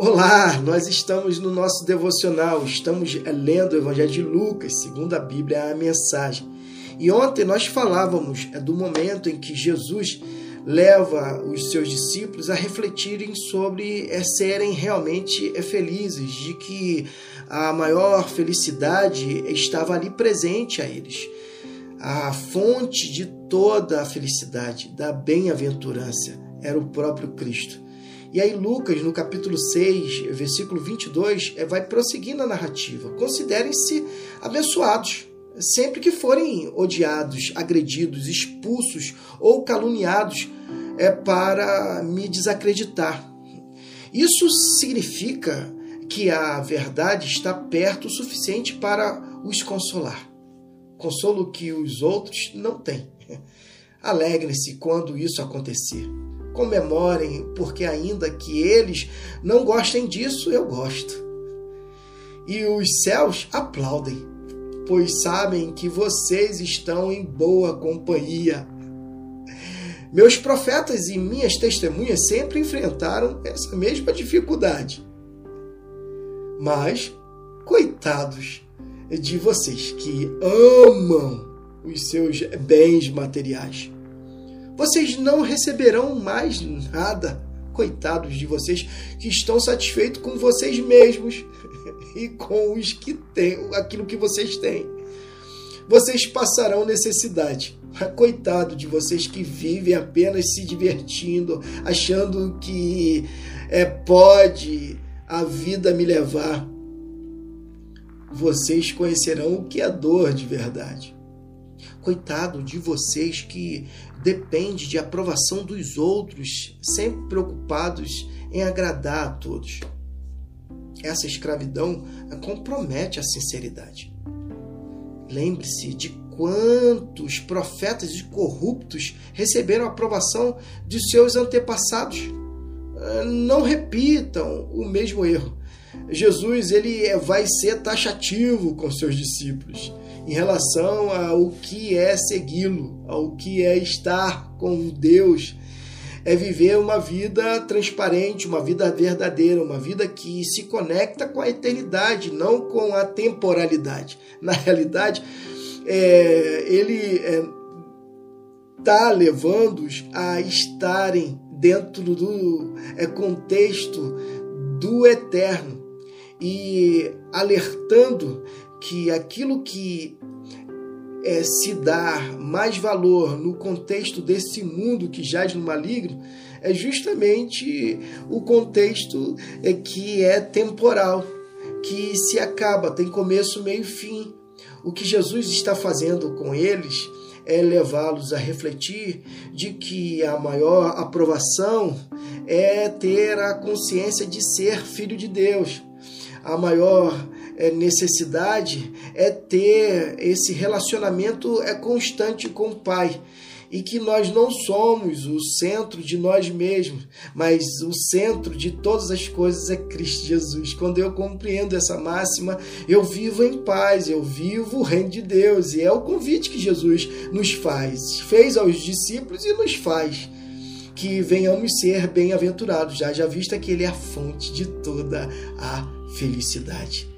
Olá, nós estamos no nosso devocional, estamos lendo o Evangelho de Lucas, segundo a Bíblia, a mensagem. E ontem nós falávamos do momento em que Jesus leva os seus discípulos a refletirem sobre é, serem realmente é, felizes, de que a maior felicidade estava ali presente a eles. A fonte de toda a felicidade, da bem-aventurança, era o próprio Cristo. E aí, Lucas, no capítulo 6, versículo 22, é, vai prosseguindo a narrativa. Considerem-se abençoados sempre que forem odiados, agredidos, expulsos ou caluniados é para me desacreditar. Isso significa que a verdade está perto o suficiente para os consolar. Consolo que os outros não têm. Alegrem-se quando isso acontecer comemorem, porque ainda que eles não gostem disso, eu gosto. E os céus aplaudem, pois sabem que vocês estão em boa companhia. Meus profetas e minhas testemunhas sempre enfrentaram essa mesma dificuldade. Mas, coitados de vocês que amam os seus bens materiais vocês não receberão mais nada. Coitados de vocês que estão satisfeitos com vocês mesmos e com os que têm, aquilo que vocês têm. Vocês passarão necessidade. Coitado de vocês que vivem apenas se divertindo, achando que é, pode a vida me levar. Vocês conhecerão o que é dor de verdade. Coitado de vocês que depende de aprovação dos outros, sempre preocupados em agradar a todos. Essa escravidão compromete a sinceridade. Lembre-se de quantos profetas e corruptos receberam a aprovação de seus antepassados. Não repitam o mesmo erro. Jesus ele é, vai ser taxativo com seus discípulos em relação ao que é segui-lo, ao que é estar com Deus, é viver uma vida transparente, uma vida verdadeira, uma vida que se conecta com a eternidade, não com a temporalidade. Na realidade, é, ele está é, levando-os a estarem dentro do é, contexto do eterno e alertando que aquilo que é, se dar mais valor no contexto desse mundo que jaz no maligno é justamente o contexto é, que é temporal, que se acaba, tem começo, meio e fim. O que Jesus está fazendo com eles é levá-los a refletir de que a maior aprovação é ter a consciência de ser filho de Deus. A maior necessidade é ter esse relacionamento é constante com o Pai. E que nós não somos o centro de nós mesmos, mas o centro de todas as coisas é Cristo Jesus. Quando eu compreendo essa máxima, eu vivo em paz, eu vivo o reino de Deus, e é o convite que Jesus nos faz, fez aos discípulos e nos faz que venhamos ser bem-aventurados, já já vista que ele é a fonte de toda a felicidade